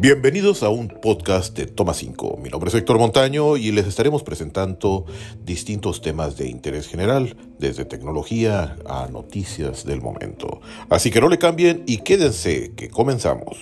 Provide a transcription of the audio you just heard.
Bienvenidos a un podcast de Toma 5. Mi nombre es Héctor Montaño y les estaremos presentando distintos temas de interés general, desde tecnología a noticias del momento. Así que no le cambien y quédense, que comenzamos.